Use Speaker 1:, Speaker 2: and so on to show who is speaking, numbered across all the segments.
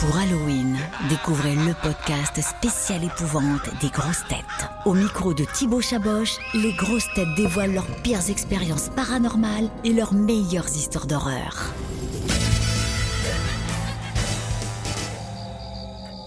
Speaker 1: Pour Halloween, découvrez le podcast spécial épouvante des grosses têtes. Au micro de Thibaut Chaboch, les grosses têtes dévoilent leurs pires expériences paranormales et leurs meilleures histoires d'horreur.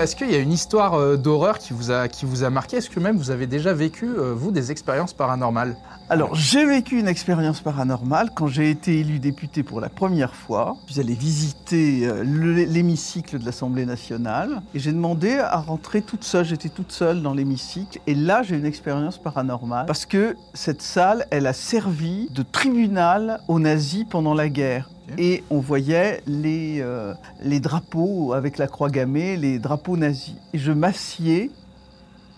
Speaker 2: Est-ce qu'il y a une histoire euh, d'horreur qui vous a, qui vous a marqué? Est-ce que même vous avez déjà vécu, euh, vous, des expériences paranormales?
Speaker 3: Alors, j'ai vécu une expérience paranormale quand j'ai été élu député pour la première fois. Je suis visiter euh, le- l'hémicycle de l'Assemblée nationale et j'ai demandé à rentrer toute seule. J'étais toute seule dans l'hémicycle et là, j'ai une expérience paranormale parce que cette salle, elle a servi de tribunal aux nazis pendant la guerre. Et on voyait les, euh, les drapeaux avec la croix gammée, les drapeaux nazis. Et je m'assieds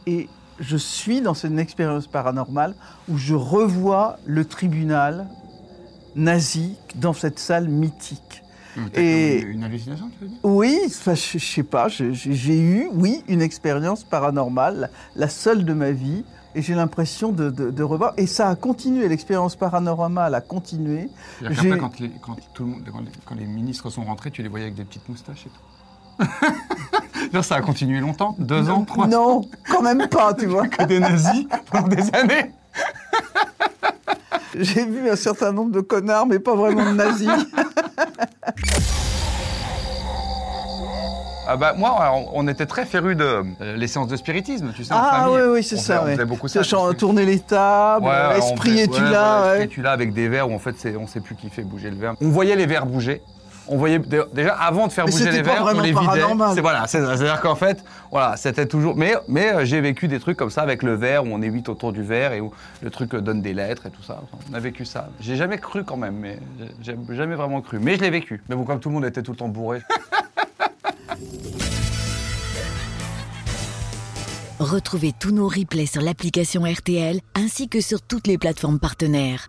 Speaker 3: et je suis dans cette expérience paranormale où je revois le tribunal nazi dans cette salle mythique. Et-
Speaker 4: Une, hallucination, tu veux dire?
Speaker 3: Oui, enfin, je, je sais pas, j'ai eu, oui, une expérience paranormale, la seule de ma vie, et j'ai l'impression de, de- de revoir. Et ça a continué, l'expérience paranormale a continué.
Speaker 4: Qu'après, quand les, quand, tout le monde, quand, les, quand les ministres sont rentrés, tu les voyais avec des petites moustaches et tout. Genre, ça a continué longtemps Deux ans Trois ans
Speaker 3: Non, quand même pas, tu vois.
Speaker 4: Que des nazis pendant des années
Speaker 3: J'ai vu un certain nombre de connards, mais pas vraiment de nazis.
Speaker 4: Ah bah moi, alors, on était très férus de euh, les séances de spiritisme, tu sais, en
Speaker 3: Ah
Speaker 4: famille.
Speaker 3: oui, oui, c'est
Speaker 4: On
Speaker 3: ça.
Speaker 4: faisait- On faisait beaucoup ça.
Speaker 3: Tourner les tables,
Speaker 4: Ouais,
Speaker 3: esprit es-tu là.
Speaker 4: Esprit es-tu là avec des verres où en fait c'est- on sait plus qui fait bouger le verre. On voyait les verres bouger. On voyait déjà avant de faire
Speaker 3: Mais
Speaker 4: bouger les verres, on
Speaker 3: vraiment
Speaker 4: les vidait. C'est voilà, c'est- c'est-à-dire qu'en fait, voilà, c'était toujours. Mais mais euh, j'ai vécu des trucs comme ça avec le verre où on est huit autour du verre et où le truc euh, donne des lettres et tout ça. On a vécu ça. J'ai jamais cru quand même, mais j'ai j'ai jamais vraiment cru. Mais je l'ai vécu. Mais bon, comme tout le monde était tout le temps bourré.
Speaker 1: Retrouvez tous nos replays sur l'application RTL ainsi que sur toutes les plateformes partenaires.